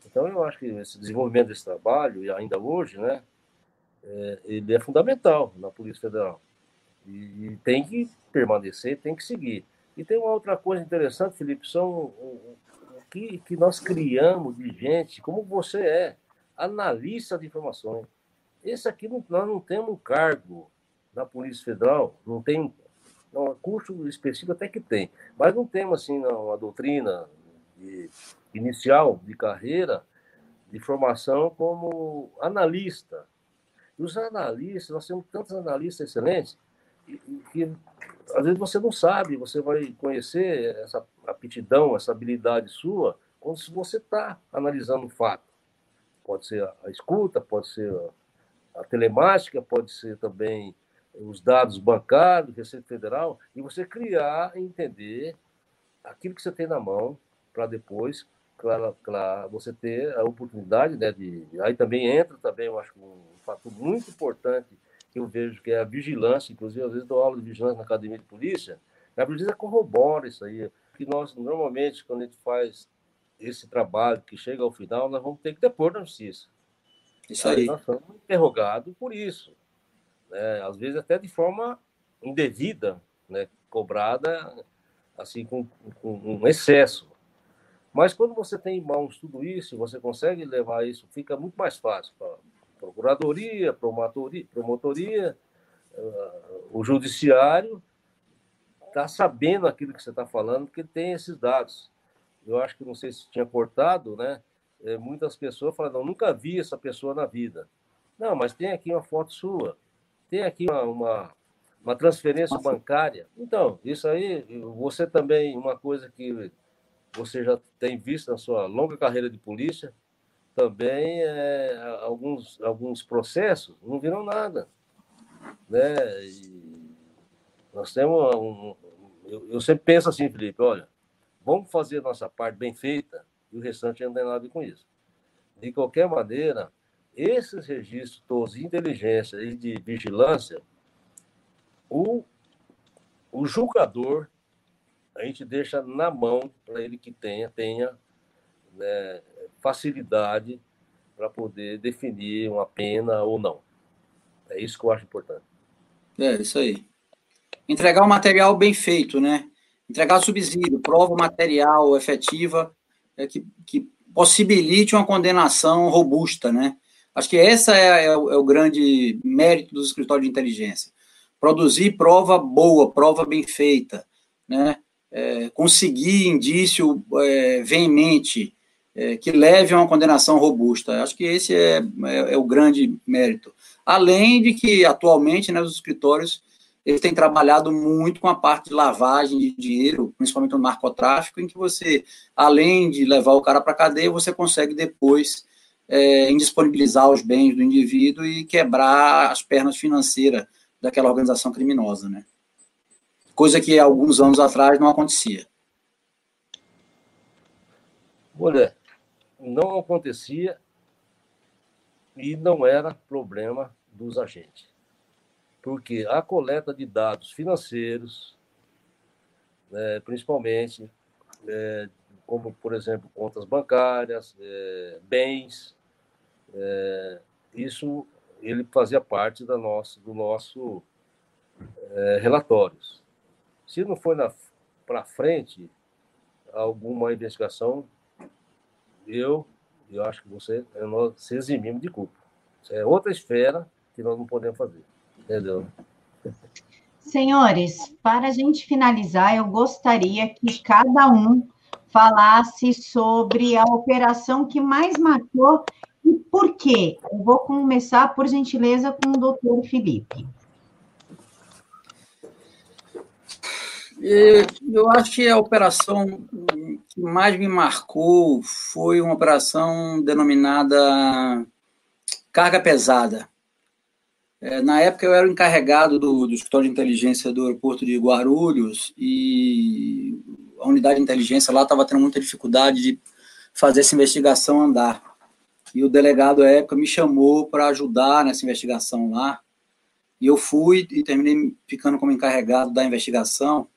Então, eu acho que esse desenvolvimento desse trabalho, e ainda hoje, né, é, ele é fundamental na Polícia Federal. E, e, tem que permanecer, tem que seguir. E tem uma outra coisa interessante, Felipe, são o, o que, que nós criamos de gente, como você é, analista de informações. Esse aqui, nós não temos um cargo na Polícia Federal, não tem Não, curso específico até que tem, mas não temos assim uma doutrina de, inicial de carreira de formação como analista. E os analistas, nós temos tantos analistas excelentes que às vezes você não sabe, você vai conhecer essa aptidão, essa habilidade sua, quando você está analisando o fato. Pode ser a escuta, pode ser a telemática, pode ser também os dados bancários, Receita Federal, e você criar e entender aquilo que você tem na mão para depois, claro, claro, você ter a oportunidade, né, de, aí também entra também, eu acho um fato muito importante que eu vejo que é a vigilância, inclusive às vezes dou aula de vigilância na academia de polícia, a polícia corrobora isso aí, que nós normalmente quando a gente faz esse trabalho que chega ao final, nós vamos ter que depor na justiça. Isso aí. Nós somos interrogados por isso né? às vezes até de forma indevida, né? cobrada assim com, com um excesso. Mas quando você tem em mãos tudo isso, você consegue levar isso, fica muito mais fácil para procuradoria, promotoria, promotoria uh, o judiciário está sabendo aquilo que você está falando, porque tem esses dados. Eu acho que não sei se tinha cortado, né? É, muitas pessoas falam, não, nunca vi essa pessoa na vida. Não, mas tem aqui uma foto sua tem aqui uma, uma, uma transferência Nossa. bancária. Então, isso aí, você também, uma coisa que você já tem visto na sua longa carreira de polícia, também é, alguns, alguns processos não viram nada. Né? E nós temos um, eu, eu, sempre penso assim, Felipe, olha, vamos fazer a nossa parte bem feita e o restante não tem nada com isso. De qualquer maneira, esses registros todos de inteligência e de vigilância, o, o julgador, a gente deixa na mão para ele que tenha, tenha né, facilidade para poder definir uma pena ou não. É isso que eu acho importante. É, isso aí. Entregar o material bem feito, né? Entregar subsídio, prova material efetiva é, que, que possibilite uma condenação robusta, né? Acho que essa é, é, é o grande mérito dos escritórios de inteligência. Produzir prova boa, prova bem feita, né? É, conseguir indício é, veemente é, que leve a uma condenação robusta. Acho que esse é, é, é, o grande mérito. Além de que, atualmente, né, os escritórios eles têm trabalhado muito com a parte de lavagem de dinheiro, principalmente no narcotráfico, em que você, além de levar o cara para a cadeia, você consegue depois é, indisponibilizar os bens do indivíduo e quebrar as pernas financeiras daquela organização criminosa, né? Coisa que alguns anos atrás não acontecia. Olha, não acontecia e não era problema dos agentes. Porque a coleta de dados financeiros, né, principalmente, é, como, por exemplo, contas bancárias, é, bens, é, isso ele fazia parte da nossa, do nosso é, relatórios. Se não foi para frente alguma investigação, eu, eu acho que você, nós se eximimos de culpa. Isso é outra esfera que nós não podemos fazer. Entendeu? Senhores, para a gente finalizar, eu gostaria que cada um falasse sobre a operação que mais marcou e por quê? Eu vou começar, por gentileza, com o doutor Felipe. Eu acho que a operação que mais me marcou foi uma operação denominada carga pesada. É, na época eu era o encarregado do, do escritório de inteligência do aeroporto de Guarulhos e a unidade de inteligência lá estava tendo muita dificuldade de fazer essa investigação andar. E o delegado, à época, me chamou para ajudar nessa investigação lá. E eu fui e terminei ficando como encarregado da investigação.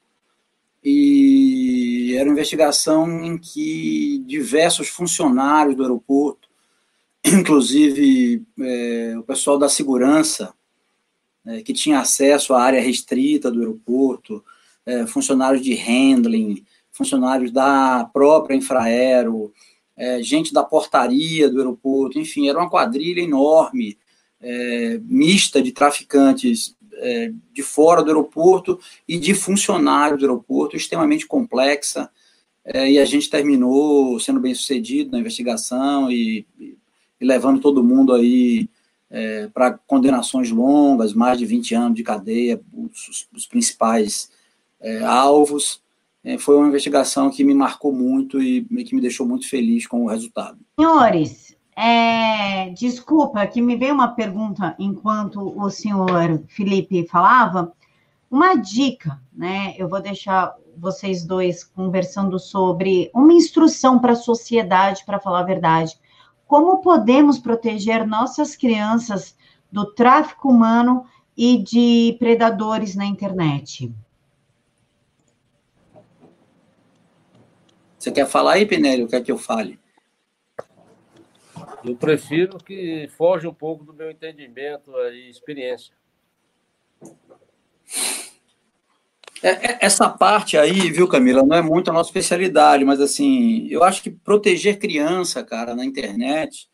E era uma investigação em que diversos funcionários do aeroporto, inclusive é, o pessoal da segurança, é, que tinha acesso à área restrita do aeroporto, é, funcionários de handling, funcionários da própria Infraero, é, gente da portaria do aeroporto, enfim, era uma quadrilha enorme, é, mista de traficantes é, de fora do aeroporto e de funcionários do aeroporto, extremamente complexa, é, e a gente terminou sendo bem sucedido na investigação e, e levando todo mundo aí é, para condenações longas, mais de 20 anos de cadeia, os, os principais é, alvos. É, foi uma investigação que me marcou muito e que me deixou muito feliz com o resultado. Senhores, é, desculpa, que me veio uma pergunta enquanto o senhor Felipe falava. Uma dica, né? Eu vou deixar vocês dois conversando sobre uma instrução para a sociedade, para falar a verdade. Como podemos proteger nossas crianças do tráfico humano e de predadores na internet? Você quer falar aí, Penélio? Quer que eu fale? Eu prefiro que foge um pouco do meu entendimento e experiência. É, é, essa parte aí, viu, Camila, não é muito a nossa especialidade, mas assim, eu acho que proteger criança, cara, na internet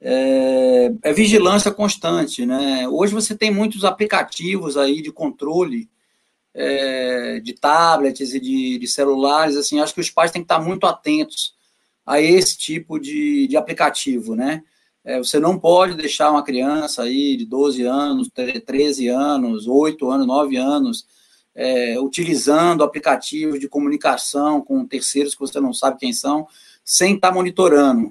é, é, vigilância constante, né? Hoje você tem muitos aplicativos aí de controle é, de tablets e de, de, celulares, assim, acho que os pais têm que estar muito atentos a esse tipo de, de aplicativo, né? É, você não pode deixar uma criança aí de 12 anos, 13 anos, 8 anos, 9 anos, é, utilizando aplicativos de comunicação com terceiros que você não sabe quem são, sem estar monitorando.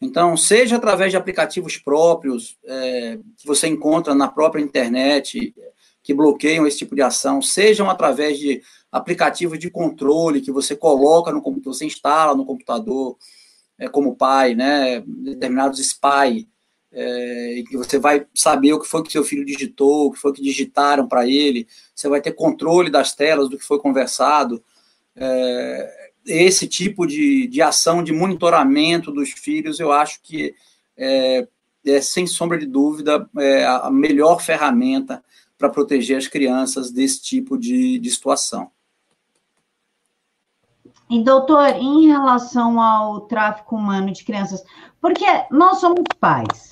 Então, seja através de aplicativos próprios é, que você encontra na própria internet, que bloqueiam esse tipo de ação, sejam através de aplicativos de controle que você coloca no computador, você instala no computador, é, como pai, né, determinados spy, é, que você vai saber o que foi que seu filho digitou, o que foi que digitaram para ele, você vai ter controle das telas do que foi conversado. É, esse tipo de, de ação de monitoramento dos filhos, eu acho que é, é sem sombra de dúvida, é a melhor ferramenta para proteger as crianças desse tipo de, de situação. E, doutor, em relação ao tráfico humano de crianças, porque nós somos pais,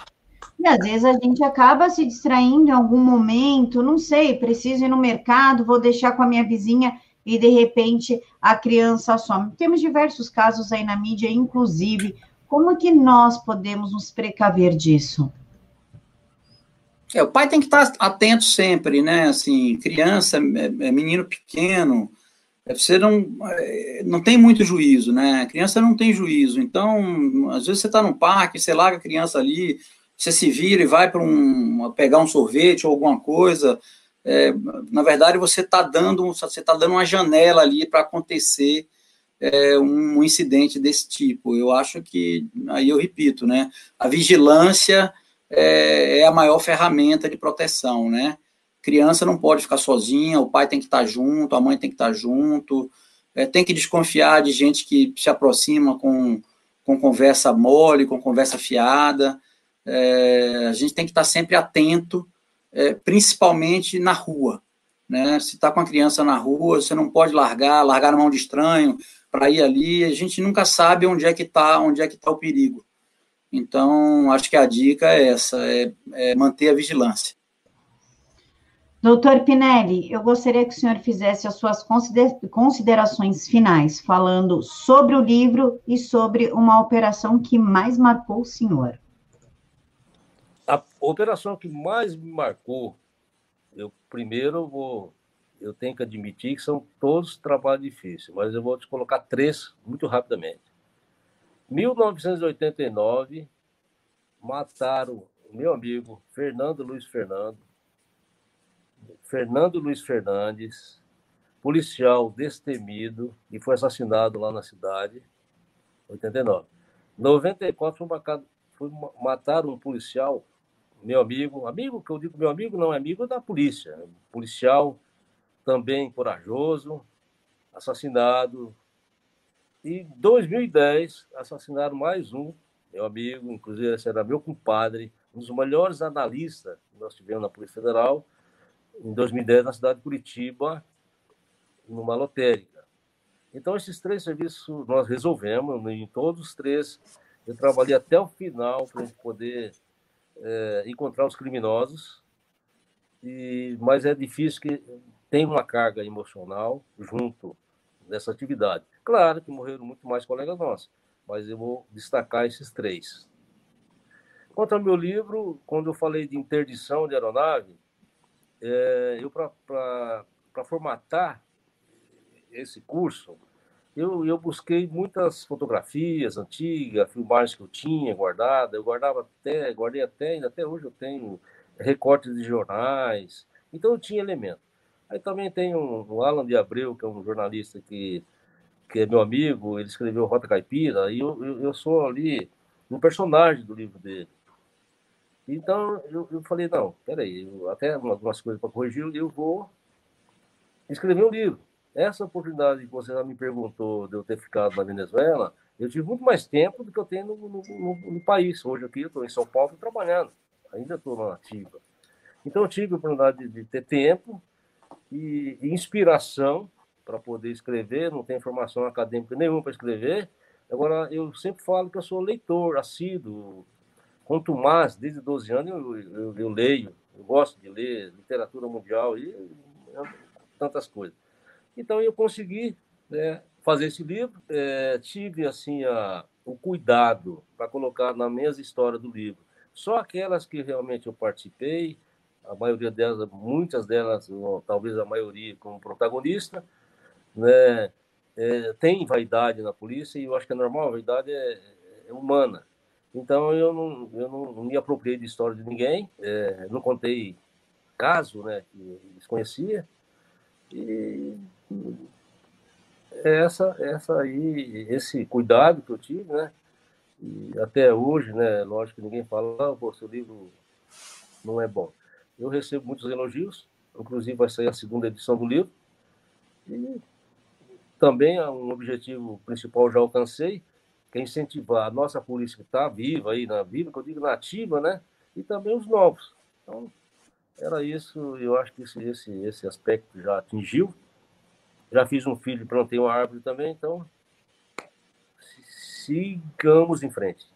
e às vezes a gente acaba se distraindo em algum momento, não sei, preciso ir no mercado, vou deixar com a minha vizinha e de repente a criança some. Temos diversos casos aí na mídia, inclusive. Como é que nós podemos nos precaver disso? É, o pai tem que estar atento sempre, né? Assim, criança, é, é menino pequeno, você não, não tem muito juízo, né? A criança não tem juízo. Então, às vezes você está num parque, você larga a criança ali, você se vira e vai para um, pegar um sorvete ou alguma coisa, é, na verdade você está dando você está dando uma janela ali para acontecer é, um incidente desse tipo. Eu acho que aí eu repito, né? A vigilância é, é a maior ferramenta de proteção, né? Criança não pode ficar sozinha, o pai tem que estar junto, a mãe tem que estar junto, é, tem que desconfiar de gente que se aproxima com, com conversa mole, com conversa fiada. É, a gente tem que estar sempre atento, é, principalmente na rua. Né? Se está com a criança na rua, você não pode largar, largar na mão de estranho para ir ali. A gente nunca sabe onde é que está, onde é que está o perigo. Então, acho que a dica é essa, é, é manter a vigilância. Doutor Pinelli, eu gostaria que o senhor fizesse as suas considerações finais, falando sobre o livro e sobre uma operação que mais marcou o senhor. A operação que mais me marcou, eu primeiro vou, eu tenho que admitir que são todos trabalhos difíceis, mas eu vou te colocar três muito rapidamente. 1989, mataram meu amigo Fernando Luiz Fernando, Fernando Luiz Fernandes, policial destemido, e foi assassinado lá na cidade, 89. 94 foi, marcado, foi matar um policial meu amigo, amigo que eu digo meu amigo não é amigo da polícia, policial também corajoso, assassinado. E 2010 assassinaram mais um, meu amigo, inclusive esse era meu compadre, um dos melhores analistas que nós tivemos na Polícia Federal, em 2010 na cidade de Curitiba, numa lotérica. Então esses três serviços nós resolvemos, em todos os três eu trabalhei até o final para poder é, encontrar os criminosos e, mas é difícil que tem uma carga emocional junto dessa atividade. Claro que morreram muito mais colegas nossos, mas eu vou destacar esses três. Quanto ao meu livro, quando eu falei de interdição de aeronave, é, eu para formatar esse curso, eu, eu busquei muitas fotografias antigas, filmagens que eu tinha guardada. Eu guardava até, guardei até, ainda até hoje eu tenho recortes de jornais. Então eu tinha elemento. Aí também tem um, o Alan de Abreu, que é um jornalista que, que é meu amigo, ele escreveu Rota Caipira, e eu, eu, eu sou ali um personagem do livro dele. Então eu, eu falei, não, peraí, eu, até algumas coisas para corrigir, eu vou escrever um livro. Essa oportunidade que você já me perguntou de eu ter ficado na Venezuela, eu tive muito mais tempo do que eu tenho no, no, no, no país. Hoje aqui eu estou em São Paulo trabalhando, ainda estou na ativa. Então eu tive a oportunidade de, de ter tempo e, e inspiração para poder escrever, não tenho formação acadêmica nenhuma para escrever. Agora, eu sempre falo que eu sou leitor, assíduo. Quanto mais, desde 12 anos, eu, eu, eu leio, eu gosto de ler literatura mundial e tantas coisas. Então eu consegui né, fazer esse livro, é, tive assim a, o cuidado para colocar na mesma história do livro só aquelas que realmente eu participei, a maioria delas, muitas delas, ou talvez a maioria como protagonista, né, é, tem vaidade na polícia e eu acho que é normal, a vaidade é, é humana. Então eu não, eu não, me apropriei de história de ninguém, é, não contei caso né, que desconhecia, e essa, essa aí, esse cuidado que eu tive, né? E até hoje, né? Lógico que ninguém fala, ah, seu livro não é bom. Eu recebo muitos elogios, inclusive vai sair a segunda edição do livro. E também é um objetivo principal já alcancei, que é incentivar a nossa polícia que está viva aí, na viva, que eu digo nativa, né? E também os novos. Então, era isso, eu acho que esse, esse, esse aspecto já atingiu. Já fiz um filho, plantei uma árvore também, então sigamos em frente.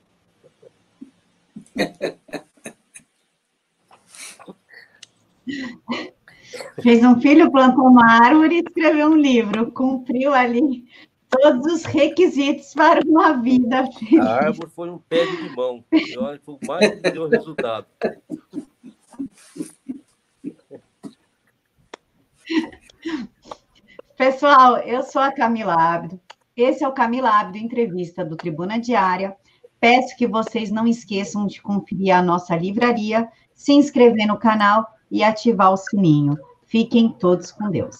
Fez um filho, plantou uma árvore e escreveu um livro. Cumpriu ali todos os requisitos para uma vida feliz. A árvore foi um pé de limão. Foi mais que deu resultado. Pessoal, eu sou a Camila Abdo. Esse é o Camila Abdo Entrevista do Tribuna Diária. Peço que vocês não esqueçam de conferir a nossa livraria, se inscrever no canal e ativar o sininho. Fiquem todos com Deus.